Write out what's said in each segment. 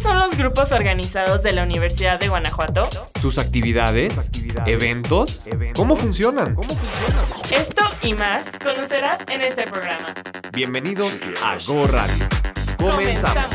¿Cuáles son los grupos organizados de la Universidad de Guanajuato? ¿Sus actividades? ¿Eventos? ¿Cómo funcionan? Esto y más conocerás en este programa. Bienvenidos a Go Radio. Comenzamos.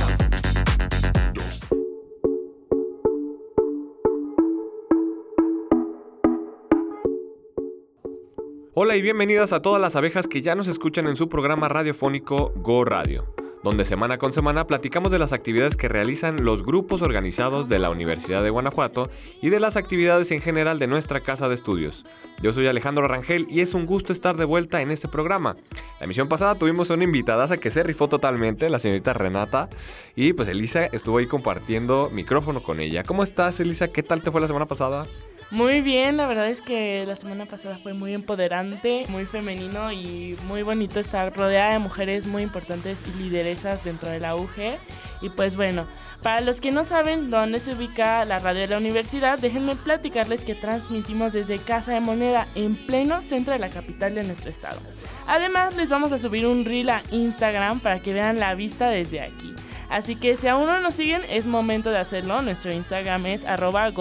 Hola y bienvenidas a todas las abejas que ya nos escuchan en su programa radiofónico Go Radio donde semana con semana platicamos de las actividades que realizan los grupos organizados de la Universidad de Guanajuato y de las actividades en general de nuestra casa de estudios. Yo soy Alejandro Rangel y es un gusto estar de vuelta en este programa. La emisión pasada tuvimos una invitada que se rifó totalmente, la señorita Renata, y pues Elisa estuvo ahí compartiendo micrófono con ella. ¿Cómo estás, Elisa? ¿Qué tal te fue la semana pasada? Muy bien, la verdad es que la semana pasada fue muy empoderante, muy femenino y muy bonito estar rodeada de mujeres muy importantes y lideresas dentro de la UG. Y pues bueno, para los que no saben dónde se ubica la radio de la universidad, déjenme platicarles que transmitimos desde Casa de Moneda en pleno centro de la capital de nuestro estado. Además, les vamos a subir un reel a Instagram para que vean la vista desde aquí. Así que si aún no nos siguen, es momento de hacerlo. Nuestro Instagram es arroba.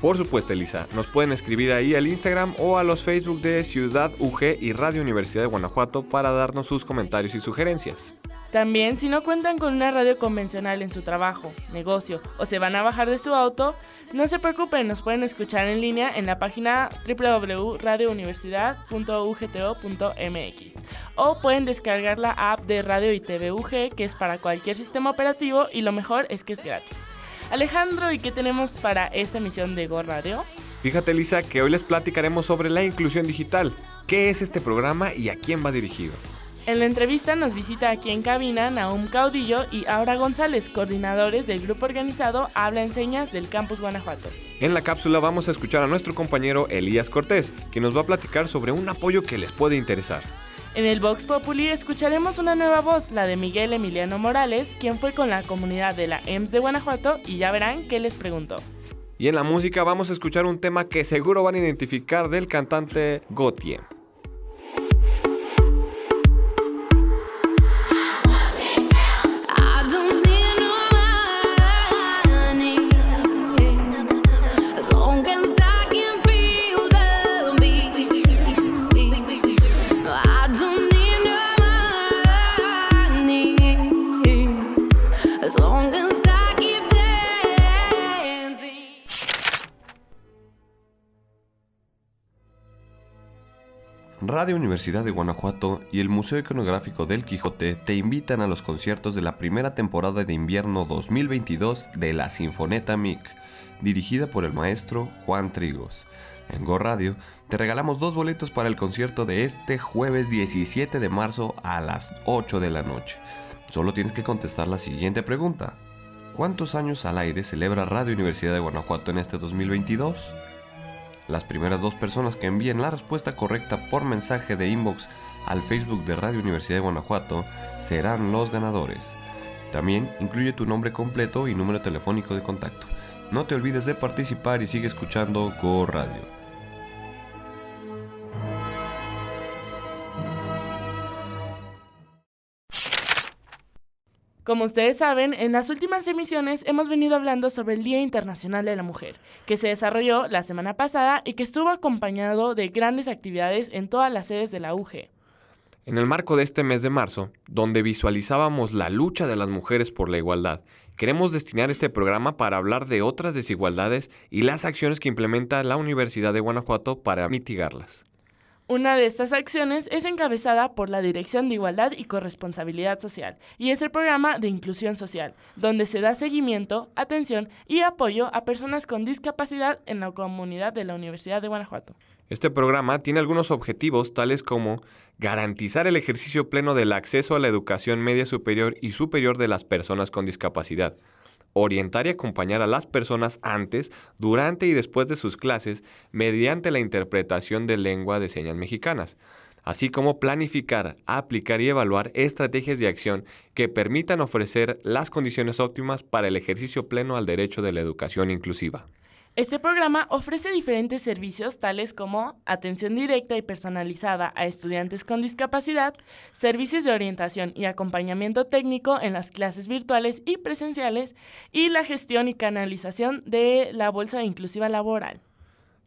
Por supuesto, Elisa, nos pueden escribir ahí al Instagram o a los Facebook de Ciudad UG y Radio Universidad de Guanajuato para darnos sus comentarios y sugerencias. También, si no cuentan con una radio convencional en su trabajo, negocio o se van a bajar de su auto, no se preocupen, nos pueden escuchar en línea en la página www.radiouniversidad.ugto.mx o pueden descargar la app de Radio y TV UG que es para cualquier sistema operativo y lo mejor es que es gratis. Alejandro, ¿y qué tenemos para esta emisión de Go Radio? Fíjate, Lisa, que hoy les platicaremos sobre la inclusión digital. ¿Qué es este programa y a quién va dirigido? En la entrevista nos visita aquí en cabina Naum Caudillo y Aura González, coordinadores del grupo organizado Habla en Señas del Campus Guanajuato. En la cápsula vamos a escuchar a nuestro compañero Elías Cortés, que nos va a platicar sobre un apoyo que les puede interesar. En el Vox Populi escucharemos una nueva voz, la de Miguel Emiliano Morales, quien fue con la comunidad de la EMS de Guanajuato y ya verán qué les preguntó. Y en la música vamos a escuchar un tema que seguro van a identificar del cantante Gautier. Radio Universidad de Guanajuato y el Museo Iconográfico del Quijote te invitan a los conciertos de la primera temporada de invierno 2022 de la Sinfoneta MIC, dirigida por el maestro Juan Trigos. En Go Radio te regalamos dos boletos para el concierto de este jueves 17 de marzo a las 8 de la noche. Solo tienes que contestar la siguiente pregunta. ¿Cuántos años al aire celebra Radio Universidad de Guanajuato en este 2022? Las primeras dos personas que envíen la respuesta correcta por mensaje de inbox al Facebook de Radio Universidad de Guanajuato serán los ganadores. También incluye tu nombre completo y número telefónico de contacto. No te olvides de participar y sigue escuchando Go Radio. Como ustedes saben, en las últimas emisiones hemos venido hablando sobre el Día Internacional de la Mujer, que se desarrolló la semana pasada y que estuvo acompañado de grandes actividades en todas las sedes de la UG. En el marco de este mes de marzo, donde visualizábamos la lucha de las mujeres por la igualdad, queremos destinar este programa para hablar de otras desigualdades y las acciones que implementa la Universidad de Guanajuato para mitigarlas. Una de estas acciones es encabezada por la Dirección de Igualdad y Corresponsabilidad Social y es el programa de Inclusión Social, donde se da seguimiento, atención y apoyo a personas con discapacidad en la comunidad de la Universidad de Guanajuato. Este programa tiene algunos objetivos tales como garantizar el ejercicio pleno del acceso a la educación media superior y superior de las personas con discapacidad, orientar y acompañar a las personas antes, durante y después de sus clases mediante la interpretación de lengua de señas mexicanas, así como planificar, aplicar y evaluar estrategias de acción que permitan ofrecer las condiciones óptimas para el ejercicio pleno al derecho de la educación inclusiva. Este programa ofrece diferentes servicios tales como atención directa y personalizada a estudiantes con discapacidad, servicios de orientación y acompañamiento técnico en las clases virtuales y presenciales y la gestión y canalización de la bolsa inclusiva laboral.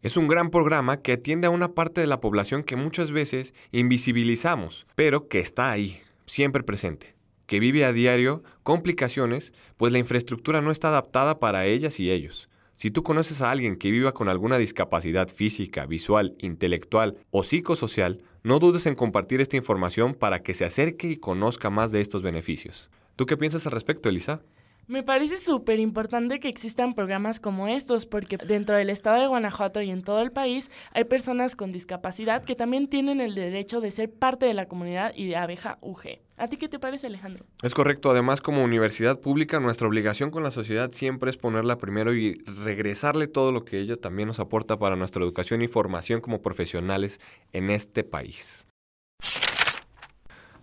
Es un gran programa que atiende a una parte de la población que muchas veces invisibilizamos, pero que está ahí, siempre presente, que vive a diario complicaciones, pues la infraestructura no está adaptada para ellas y ellos. Si tú conoces a alguien que viva con alguna discapacidad física, visual, intelectual o psicosocial, no dudes en compartir esta información para que se acerque y conozca más de estos beneficios. ¿Tú qué piensas al respecto, Elisa? Me parece súper importante que existan programas como estos, porque dentro del estado de Guanajuato y en todo el país hay personas con discapacidad que también tienen el derecho de ser parte de la comunidad y de abeja UG. ¿A ti qué te parece, Alejandro? Es correcto. Además, como universidad pública, nuestra obligación con la sociedad siempre es ponerla primero y regresarle todo lo que ella también nos aporta para nuestra educación y formación como profesionales en este país.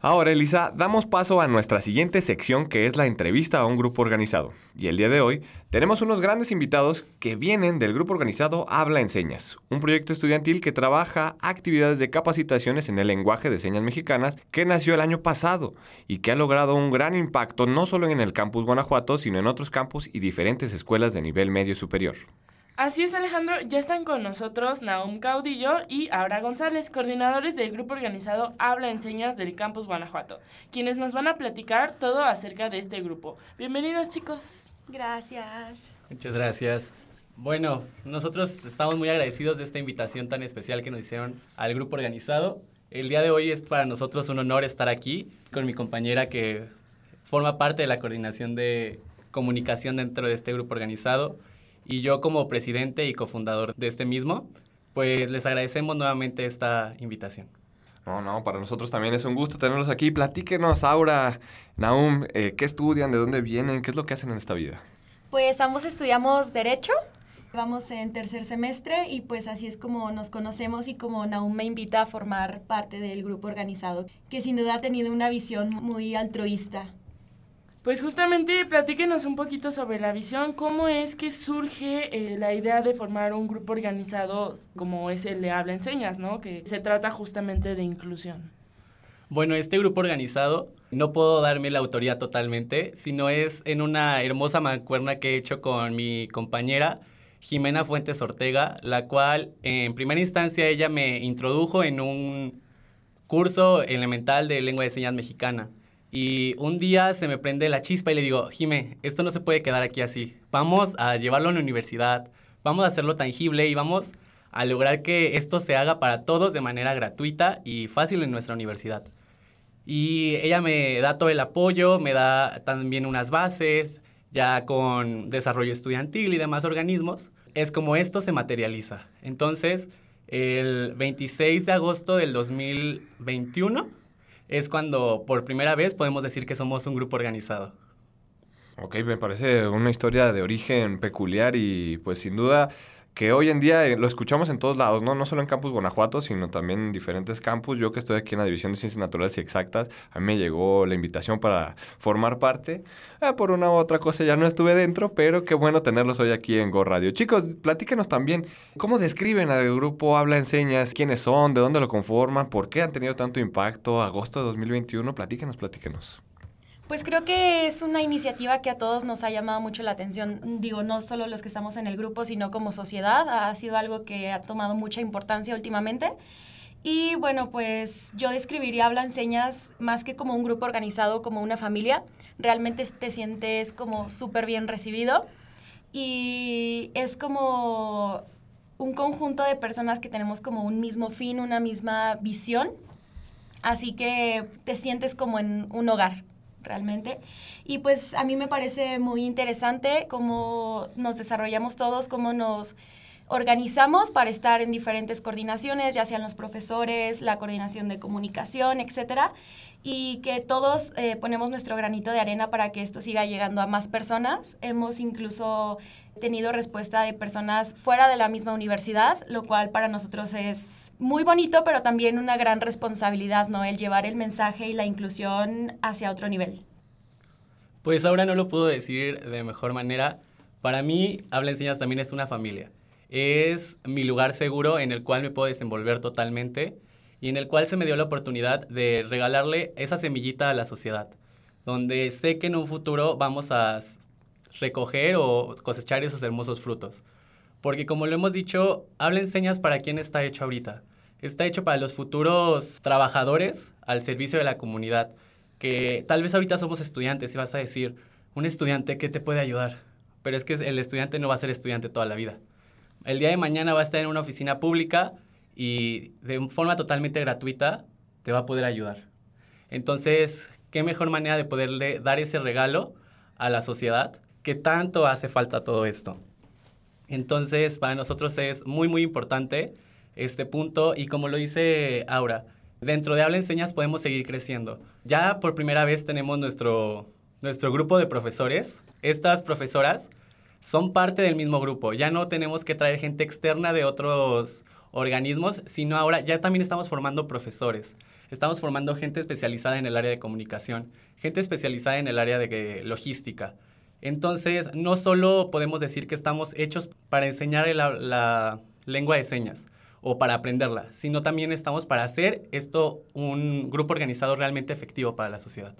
Ahora, Elisa, damos paso a nuestra siguiente sección que es la entrevista a un grupo organizado. Y el día de hoy tenemos unos grandes invitados que vienen del grupo organizado Habla en Señas, un proyecto estudiantil que trabaja actividades de capacitaciones en el lenguaje de señas mexicanas que nació el año pasado y que ha logrado un gran impacto no solo en el campus Guanajuato, sino en otros campus y diferentes escuelas de nivel medio superior. Así es, Alejandro. Ya están con nosotros Naum Caudillo y Aura González, coordinadores del grupo organizado Habla Enseñas del Campus Guanajuato, quienes nos van a platicar todo acerca de este grupo. Bienvenidos, chicos. Gracias. Muchas gracias. Bueno, nosotros estamos muy agradecidos de esta invitación tan especial que nos hicieron al grupo organizado. El día de hoy es para nosotros un honor estar aquí con mi compañera que forma parte de la coordinación de comunicación dentro de este grupo organizado y yo como presidente y cofundador de este mismo, pues les agradecemos nuevamente esta invitación. No, no, para nosotros también es un gusto tenerlos aquí. Platíquenos, Aura, Naum, eh, ¿qué estudian? ¿De dónde vienen? ¿Qué es lo que hacen en esta vida? Pues ambos estudiamos Derecho. Vamos en tercer semestre y pues así es como nos conocemos y como Naum me invita a formar parte del grupo organizado, que sin duda ha tenido una visión muy altruista pues justamente platíquenos un poquito sobre la visión, cómo es que surge eh, la idea de formar un grupo organizado como es el de Habla Enseñas, ¿no? Que se trata justamente de inclusión. Bueno, este grupo organizado no puedo darme la autoría totalmente, sino es en una hermosa mancuerna que he hecho con mi compañera Jimena Fuentes Ortega, la cual en primera instancia ella me introdujo en un curso elemental de lengua de señas mexicana. Y un día se me prende la chispa y le digo, Jime, esto no se puede quedar aquí así. Vamos a llevarlo a la universidad, vamos a hacerlo tangible y vamos a lograr que esto se haga para todos de manera gratuita y fácil en nuestra universidad. Y ella me da todo el apoyo, me da también unas bases, ya con desarrollo estudiantil y demás organismos. Es como esto se materializa. Entonces, el 26 de agosto del 2021 es cuando por primera vez podemos decir que somos un grupo organizado. Ok, me parece una historia de origen peculiar y pues sin duda que hoy en día eh, lo escuchamos en todos lados, ¿no? No solo en Campus Guanajuato, sino también en diferentes campus. Yo que estoy aquí en la División de Ciencias Naturales y Exactas, a mí me llegó la invitación para formar parte. Eh, por una u otra cosa ya no estuve dentro, pero qué bueno tenerlos hoy aquí en Go Radio. Chicos, platíquenos también, ¿cómo describen al grupo Habla Enseñas? ¿Quiénes son? ¿De dónde lo conforman? ¿Por qué han tenido tanto impacto? Agosto de 2021, platíquenos, platíquenos. Pues creo que es una iniciativa que a todos nos ha llamado mucho la atención. Digo, no solo los que estamos en el grupo, sino como sociedad. Ha sido algo que ha tomado mucha importancia últimamente. Y bueno, pues yo describiría Habla Enseñas más que como un grupo organizado, como una familia. Realmente te sientes como súper bien recibido. Y es como un conjunto de personas que tenemos como un mismo fin, una misma visión. Así que te sientes como en un hogar realmente. Y pues a mí me parece muy interesante cómo nos desarrollamos todos, cómo nos organizamos para estar en diferentes coordinaciones, ya sean los profesores, la coordinación de comunicación, etcétera, y que todos eh, ponemos nuestro granito de arena para que esto siga llegando a más personas. Hemos incluso tenido respuesta de personas fuera de la misma universidad, lo cual para nosotros es muy bonito, pero también una gran responsabilidad, ¿no? El llevar el mensaje y la inclusión hacia otro nivel. Pues ahora no lo puedo decir de mejor manera. Para mí, Habla Enseñas también es una familia. Es mi lugar seguro en el cual me puedo desenvolver totalmente y en el cual se me dio la oportunidad de regalarle esa semillita a la sociedad, donde sé que en un futuro vamos a recoger o cosechar esos hermosos frutos. Porque como lo hemos dicho, habla enseñas para quién está hecho ahorita. Está hecho para los futuros trabajadores al servicio de la comunidad, que tal vez ahorita somos estudiantes y vas a decir, un estudiante, ¿qué te puede ayudar? Pero es que el estudiante no va a ser estudiante toda la vida. El día de mañana va a estar en una oficina pública y de forma totalmente gratuita te va a poder ayudar. Entonces, ¿qué mejor manera de poderle dar ese regalo a la sociedad que tanto hace falta todo esto? Entonces, para nosotros es muy, muy importante este punto y como lo dice Aura, dentro de Habla Enseñas podemos seguir creciendo. Ya por primera vez tenemos nuestro, nuestro grupo de profesores. Estas profesoras son parte del mismo grupo. Ya no tenemos que traer gente externa de otros organismos, sino ahora ya también estamos formando profesores. Estamos formando gente especializada en el área de comunicación, gente especializada en el área de logística. Entonces, no solo podemos decir que estamos hechos para enseñar la, lengua de señas o para aprenderla, sino también estamos para hacer esto un grupo organizado realmente efectivo para la sociedad.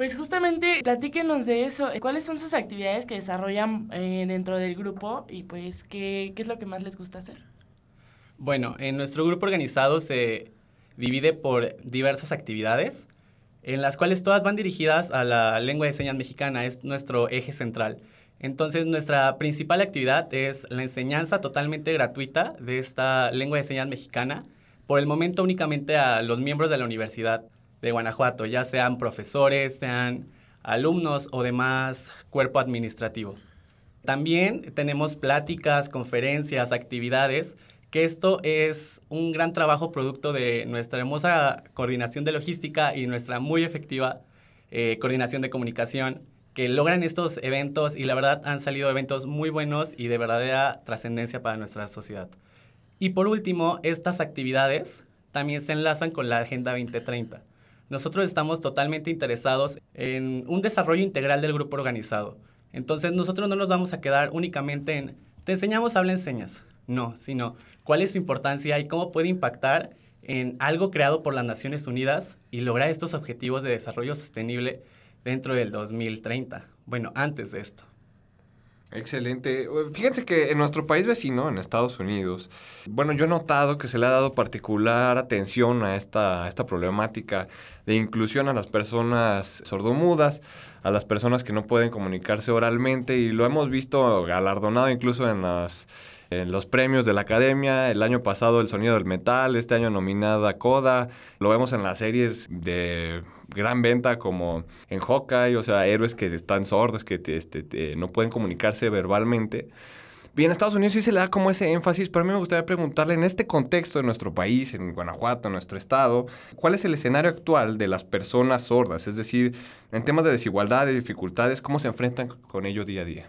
Pues justamente platíquenos de eso. ¿Cuáles son sus actividades que desarrollan eh, dentro del grupo y pues ¿qué, qué es lo que más les gusta hacer? Bueno, en nuestro grupo organizado se divide por diversas actividades, en las cuales todas van dirigidas a la lengua de señas mexicana, es nuestro eje central. Entonces, nuestra principal actividad es la enseñanza totalmente gratuita de esta lengua de señas mexicana, por el momento únicamente a los miembros de la Universidad de Guanajuato, ya sean profesores, sean alumnos o demás cuerpo administrativo. También tenemos pláticas, conferencias, actividades que esto es un gran trabajo producto de nuestra hermosa coordinación de logística y nuestra muy efectiva eh, coordinación de comunicación que logran estos eventos y la verdad han salido eventos muy buenos y de verdadera trascendencia para nuestra sociedad. Y por último, estas actividades también se enlazan con la Agenda 2030. Nosotros estamos totalmente interesados en un desarrollo integral del grupo organizado. Entonces nosotros no nos vamos a quedar únicamente en, te enseñamos, habla, enseñas. No, sino cuál es su importancia y cómo puede impactar en algo creado por las Naciones Unidas y lograr estos objetivos de desarrollo sostenible dentro del 2030. Bueno, antes de esto. Excelente. Fíjense que en nuestro país vecino, en Estados Unidos, bueno, yo he notado que se le ha dado particular atención a esta, a esta problemática de inclusión a las personas sordomudas, a las personas que no pueden comunicarse oralmente y lo hemos visto galardonado incluso en las en los premios de la academia. El año pasado El Sonido del Metal, este año nominada Coda. Lo vemos en las series de gran venta como en Hawkeye, o sea, héroes que están sordos, que este, no pueden comunicarse verbalmente. Bien, en Estados Unidos sí se le da como ese énfasis, pero a mí me gustaría preguntarle, en este contexto de nuestro país, en Guanajuato, en nuestro estado, ¿cuál es el escenario actual de las personas sordas? Es decir, en temas de desigualdad, de dificultades, ¿cómo se enfrentan con ello día a día?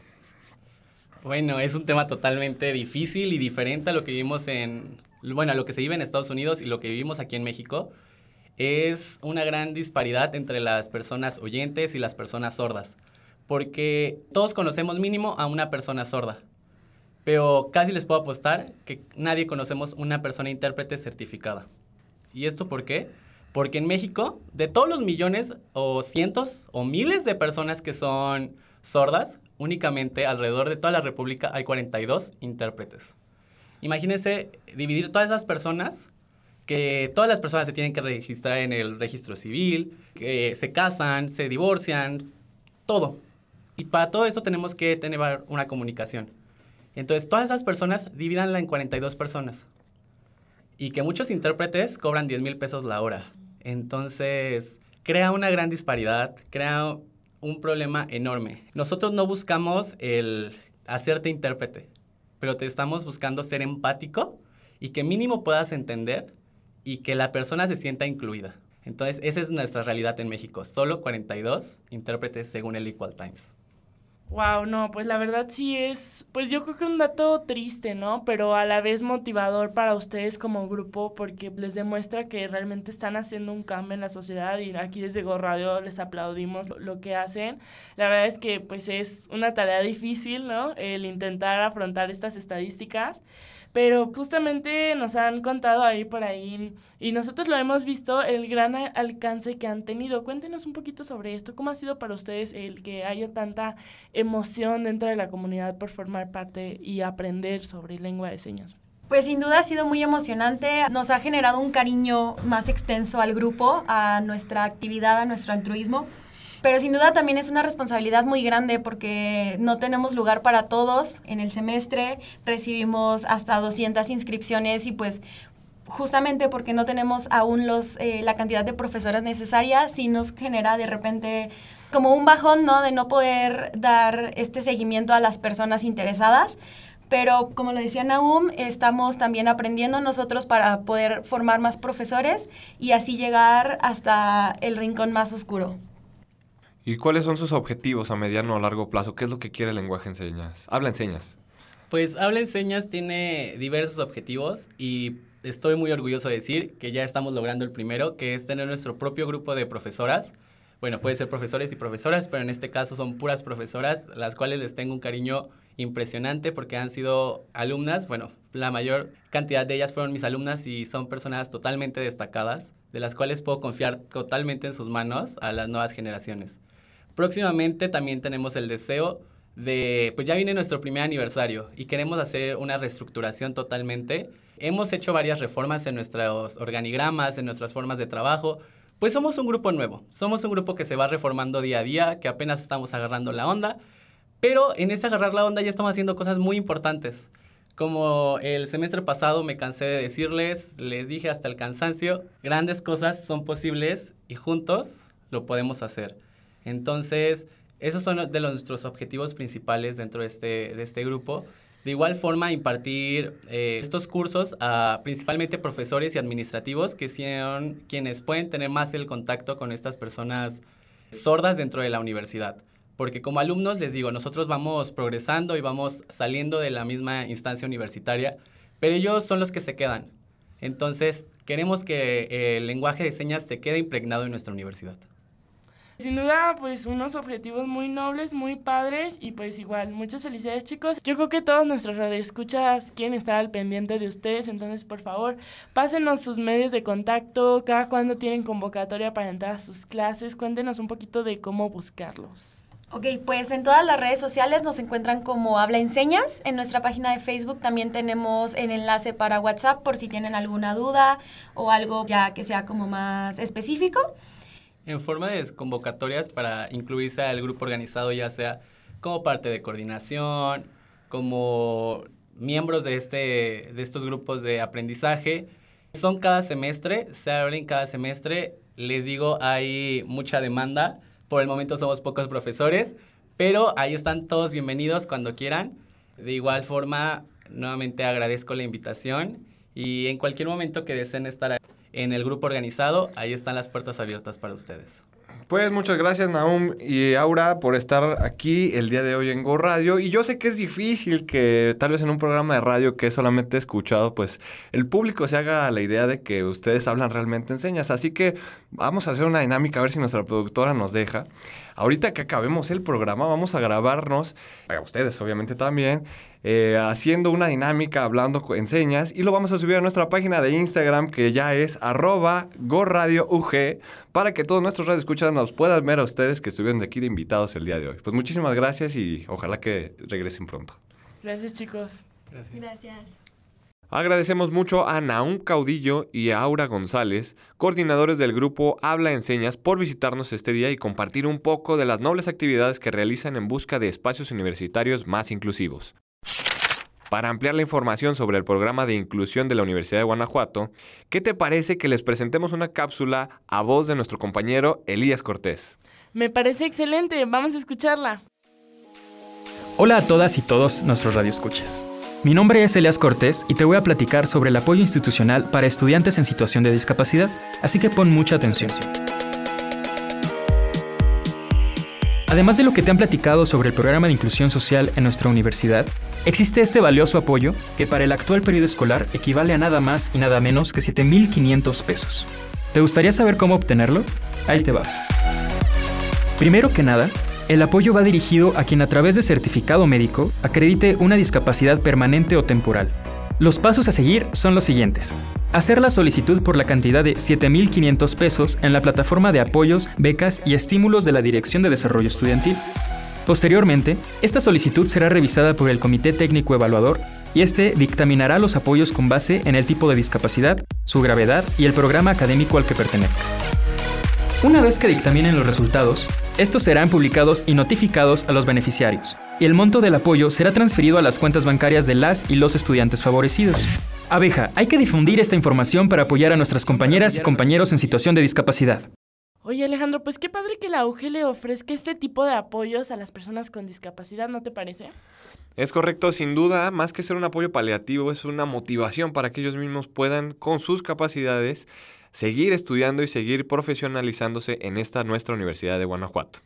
Bueno, es un tema totalmente difícil y diferente a lo que vivimos en, bueno, a lo que se vive en Estados Unidos y lo que vivimos aquí en México. Es una gran disparidad entre las personas oyentes y las personas sordas, porque todos conocemos mínimo a una persona sorda, pero casi les puedo apostar que nadie conocemos una persona intérprete certificada. ¿Y esto por qué? Porque en México, de todos los millones o cientos o miles de personas que son sordas, únicamente alrededor de toda la República hay 42 intérpretes. Imagínense dividir todas esas personas, que todas las personas se tienen que registrar en el registro civil, que se casan, se divorcian, todo. Y para todo eso tenemos que tener una comunicación. Entonces, todas esas personas, divídanla en 42 personas. Y que muchos intérpretes cobran 10 mil pesos la hora. Entonces, crea una gran disparidad, crea un problema enorme. Nosotros no buscamos el hacerte intérprete, pero te estamos buscando ser empático y que mínimo puedas entender y que la persona se sienta incluida. Entonces, esa es nuestra realidad en México. Solo 42 intérpretes según el Equal Times. Wow, no, pues la verdad sí es, pues yo creo que un dato triste, ¿no? Pero a la vez motivador para ustedes como grupo porque les demuestra que realmente están haciendo un cambio en la sociedad y aquí desde Go Radio les aplaudimos lo que hacen. La verdad es que pues es una tarea difícil, ¿no? El intentar afrontar estas estadísticas pero justamente nos han contado ahí por ahí y nosotros lo hemos visto el gran alcance que han tenido. Cuéntenos un poquito sobre esto, cómo ha sido para ustedes el que haya tanta emoción dentro de la comunidad por formar parte y aprender sobre lengua de señas. Pues sin duda ha sido muy emocionante, nos ha generado un cariño más extenso al grupo, a nuestra actividad, a nuestro altruismo. Pero sin duda también es una responsabilidad muy grande porque no tenemos lugar para todos en el semestre, recibimos hasta 200 inscripciones y pues justamente porque no tenemos aún los, eh, la cantidad de profesoras necesarias, sí nos genera de repente como un bajón, ¿no? De no poder dar este seguimiento a las personas interesadas. Pero como lo decía Naum, estamos también aprendiendo nosotros para poder formar más profesores y así llegar hasta el rincón más oscuro. ¿Y cuáles son sus objetivos a mediano o largo plazo? ¿Qué es lo que quiere el lenguaje en señas? Habla en señas. Pues Habla en señas tiene diversos objetivos y estoy muy orgulloso de decir que ya estamos logrando el primero, que es tener nuestro propio grupo de profesoras. Bueno, puede ser profesores y profesoras, pero en este caso son puras profesoras, las cuales les tengo un cariño impresionante porque han sido alumnas, bueno, la mayor cantidad de ellas fueron mis alumnas y son personas totalmente destacadas, de las cuales puedo confiar totalmente en sus manos a las nuevas generaciones. Próximamente también tenemos el deseo de, pues ya viene nuestro primer aniversario y queremos hacer una reestructuración totalmente. Hemos hecho varias reformas en nuestros organigramas, en nuestras formas de trabajo. Pues somos un grupo nuevo, somos un grupo que se va reformando día a día, que apenas estamos agarrando la onda, pero en ese agarrar la onda ya estamos haciendo cosas muy importantes. Como el semestre pasado me cansé de decirles, les dije hasta el cansancio, grandes cosas son posibles y juntos lo podemos hacer. Entonces, esos son de los, nuestros objetivos principales dentro de este, de este grupo. De igual forma, impartir eh, estos cursos a principalmente profesores y administrativos que son quienes pueden tener más el contacto con estas personas sordas dentro de la universidad. Porque como alumnos, les digo, nosotros vamos progresando y vamos saliendo de la misma instancia universitaria, pero ellos son los que se quedan. Entonces, queremos que el lenguaje de señas se quede impregnado en nuestra universidad. Sin duda, pues unos objetivos muy nobles, muy padres y pues igual, muchas felicidades chicos. Yo creo que todos nuestros radioescuchas quieren estar al pendiente de ustedes, entonces por favor, pásenos sus medios de contacto, cada cuando tienen convocatoria para entrar a sus clases, cuéntenos un poquito de cómo buscarlos. Ok, pues en todas las redes sociales nos encuentran como Habla Enseñas. En nuestra página de Facebook también tenemos el enlace para WhatsApp por si tienen alguna duda o algo ya que sea como más específico en forma de convocatorias para incluirse al grupo organizado, ya sea como parte de coordinación, como miembros de, este, de estos grupos de aprendizaje. Son cada semestre, se abren cada semestre. Les digo, hay mucha demanda. Por el momento somos pocos profesores, pero ahí están todos bienvenidos cuando quieran. De igual forma, nuevamente agradezco la invitación y en cualquier momento que deseen estar en el grupo organizado, ahí están las puertas abiertas para ustedes. Pues muchas gracias Naum y Aura por estar aquí el día de hoy en Go Radio. Y yo sé que es difícil que tal vez en un programa de radio que es solamente escuchado, pues el público se haga la idea de que ustedes hablan realmente en señas. Así que vamos a hacer una dinámica a ver si nuestra productora nos deja. Ahorita que acabemos el programa vamos a grabarnos, a ustedes obviamente también, eh, haciendo una dinámica, hablando en señas y lo vamos a subir a nuestra página de Instagram que ya es arroba gorradioug para que todos nuestros radioescuchas nos puedan ver a ustedes que estuvieron de aquí de invitados el día de hoy. Pues muchísimas gracias y ojalá que regresen pronto. Gracias chicos. Gracias. Gracias. Agradecemos mucho a Naum Caudillo y a Aura González, coordinadores del grupo Habla Enseñas, por visitarnos este día y compartir un poco de las nobles actividades que realizan en busca de espacios universitarios más inclusivos. Para ampliar la información sobre el programa de inclusión de la Universidad de Guanajuato, ¿qué te parece que les presentemos una cápsula a voz de nuestro compañero Elías Cortés? Me parece excelente, vamos a escucharla. Hola a todas y todos nuestros radioescuchas. Mi nombre es Elías Cortés y te voy a platicar sobre el apoyo institucional para estudiantes en situación de discapacidad, así que pon mucha atención. Además de lo que te han platicado sobre el programa de inclusión social en nuestra universidad, existe este valioso apoyo que para el actual periodo escolar equivale a nada más y nada menos que 7.500 pesos. ¿Te gustaría saber cómo obtenerlo? Ahí te va. Primero que nada, el apoyo va dirigido a quien a través de certificado médico acredite una discapacidad permanente o temporal. Los pasos a seguir son los siguientes. Hacer la solicitud por la cantidad de 7.500 pesos en la plataforma de apoyos, becas y estímulos de la Dirección de Desarrollo Estudiantil. Posteriormente, esta solicitud será revisada por el Comité Técnico Evaluador y este dictaminará los apoyos con base en el tipo de discapacidad, su gravedad y el programa académico al que pertenezca. Una vez que dictaminen los resultados, estos serán publicados y notificados a los beneficiarios, y el monto del apoyo será transferido a las cuentas bancarias de las y los estudiantes favorecidos. Abeja, hay que difundir esta información para apoyar a nuestras compañeras y compañeros en situación de discapacidad. Oye Alejandro, pues qué padre que la UG le ofrezca este tipo de apoyos a las personas con discapacidad, ¿no te parece? Es correcto, sin duda, más que ser un apoyo paliativo, es una motivación para que ellos mismos puedan, con sus capacidades, seguir estudiando y seguir profesionalizándose en esta nuestra Universidad de Guanajuato.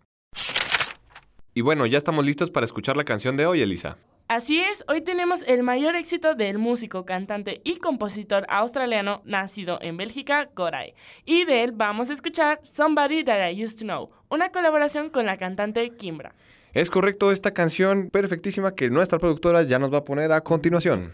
Y bueno, ya estamos listos para escuchar la canción de hoy, Elisa. Así es, hoy tenemos el mayor éxito del músico, cantante y compositor australiano nacido en Bélgica, Koray. Y de él vamos a escuchar Somebody That I Used to Know, una colaboración con la cantante Kimbra. Es correcto esta canción perfectísima que nuestra productora ya nos va a poner a continuación.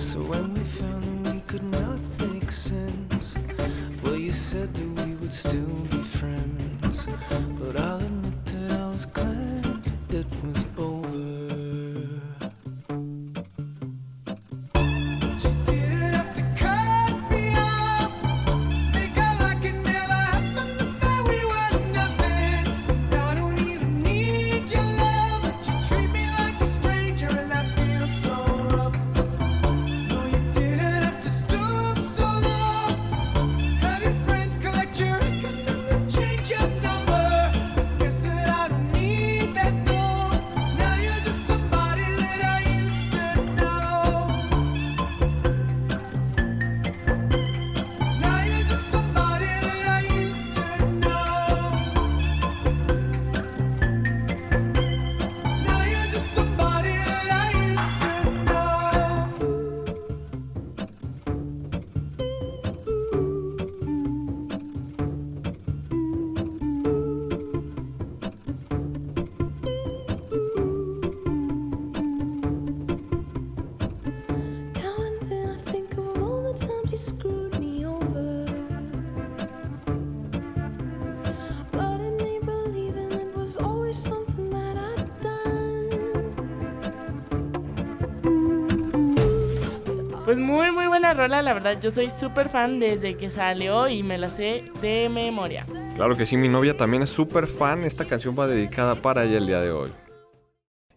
So when we found that we could not make sense, well, you said that we would still be friends. Rola, la verdad. Yo soy súper fan desde que salió y me la sé de memoria. Claro que sí, mi novia también es súper fan. Esta canción va dedicada para ella el día de hoy.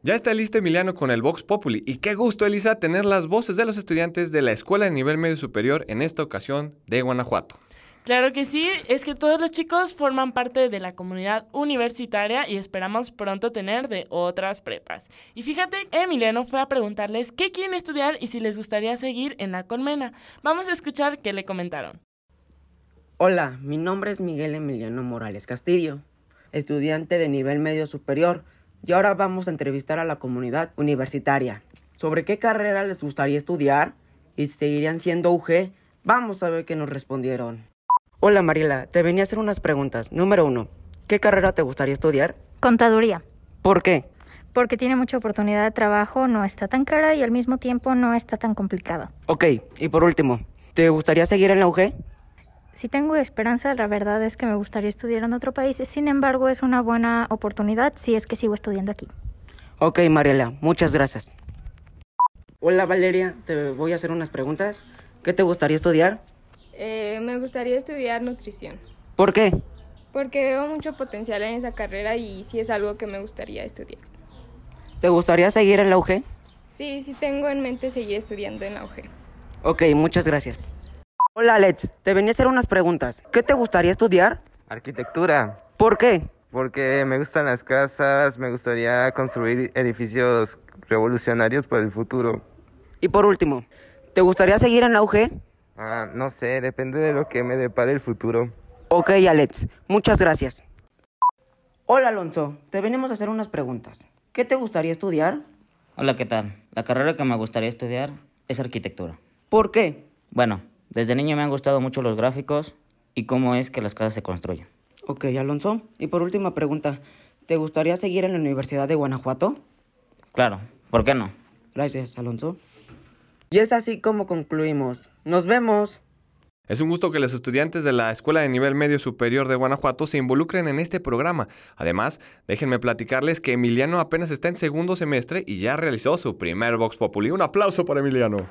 Ya está listo Emiliano con el Vox Populi. Y qué gusto, Elisa, tener las voces de los estudiantes de la Escuela de Nivel Medio Superior en esta ocasión de Guanajuato. Claro que sí, es que todos los chicos forman parte de la comunidad universitaria y esperamos pronto tener de otras prepas. Y fíjate, Emiliano fue a preguntarles qué quieren estudiar y si les gustaría seguir en la colmena. Vamos a escuchar qué le comentaron. Hola, mi nombre es Miguel Emiliano Morales Castillo, estudiante de nivel medio superior, y ahora vamos a entrevistar a la comunidad universitaria. ¿Sobre qué carrera les gustaría estudiar? ¿Y si seguirían siendo UG? Vamos a ver qué nos respondieron. Hola Mariela, te venía a hacer unas preguntas. Número uno, ¿qué carrera te gustaría estudiar? Contaduría, ¿Por qué? porque tiene mucha oportunidad de trabajo, no está tan cara y al mismo tiempo no está tan complicada. Ok, y por último, ¿te gustaría seguir en la UG? Si tengo esperanza, la verdad es que me gustaría estudiar en otro país, sin embargo es una buena oportunidad si es que sigo estudiando aquí. Ok, Mariela, muchas gracias. Hola Valeria, te voy a hacer unas preguntas. ¿Qué te gustaría estudiar? Eh, me gustaría estudiar nutrición, ¿Por qué? porque veo mucho potencial en esa carrera y sí es algo que me gustaría estudiar. ¿Te gustaría seguir en la UG? Sí, sí tengo en mente seguir estudiando en la UG. Ok, muchas gracias. Hola Alex, te venía a hacer unas preguntas. ¿Qué te gustaría estudiar? Arquitectura, ¿Por qué? porque me gustan las casas, me gustaría construir edificios revolucionarios para el futuro. Y por último, ¿te gustaría seguir en la UG? Ah, no sé, depende de lo que me depare el futuro. Ok, Alex, muchas gracias. Hola Alonso, te venimos a hacer unas preguntas. ¿Qué te gustaría estudiar? Hola, ¿qué tal? La carrera que me gustaría estudiar es arquitectura. ¿Por qué? Bueno, desde niño me han gustado mucho los gráficos y cómo es que las casas se construyen. Ok, Alonso. Y por última pregunta, ¿te gustaría seguir en la Universidad de Guanajuato? Claro, ¿por qué no? Gracias, Alonso. Y es así como concluimos. Nos vemos. Es un gusto que los estudiantes de la Escuela de Nivel Medio Superior de Guanajuato se involucren en este programa. Además, déjenme platicarles que Emiliano apenas está en segundo semestre y ya realizó su primer Vox Populi. Un aplauso para Emiliano.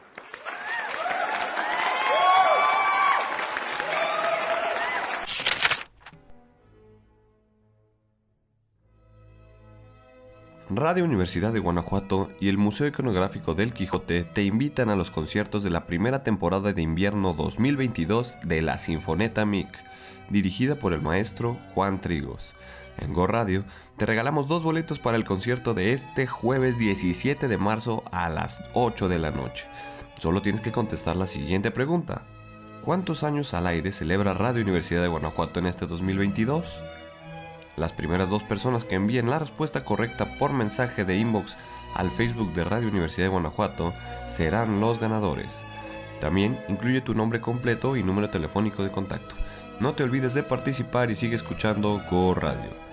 Radio Universidad de Guanajuato y el Museo Iconográfico del Quijote te invitan a los conciertos de la primera temporada de invierno 2022 de la Sinfoneta MIC, dirigida por el maestro Juan Trigos. En Go Radio te regalamos dos boletos para el concierto de este jueves 17 de marzo a las 8 de la noche. Solo tienes que contestar la siguiente pregunta. ¿Cuántos años al aire celebra Radio Universidad de Guanajuato en este 2022? Las primeras dos personas que envíen la respuesta correcta por mensaje de inbox al Facebook de Radio Universidad de Guanajuato serán los ganadores. También incluye tu nombre completo y número telefónico de contacto. No te olvides de participar y sigue escuchando Go Radio.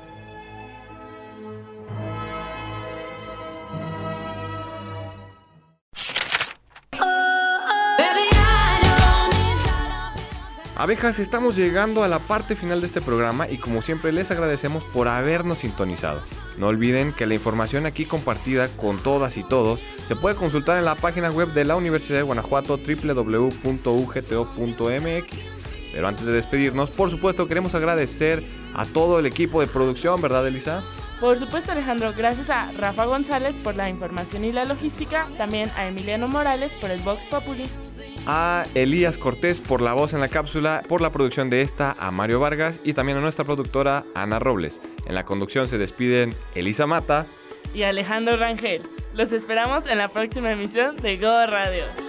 Abejas, estamos llegando a la parte final de este programa y como siempre les agradecemos por habernos sintonizado. No olviden que la información aquí compartida con todas y todos se puede consultar en la página web de la Universidad de Guanajuato www.ugto.mx. Pero antes de despedirnos, por supuesto queremos agradecer a todo el equipo de producción, ¿verdad Elisa? Por supuesto, Alejandro, gracias a Rafa González por la información y la logística, también a Emiliano Morales por el Vox Populi. A Elías Cortés por la voz en la cápsula, por la producción de esta, a Mario Vargas y también a nuestra productora Ana Robles. En la conducción se despiden Elisa Mata. y Alejandro Rangel. Los esperamos en la próxima emisión de Go Radio.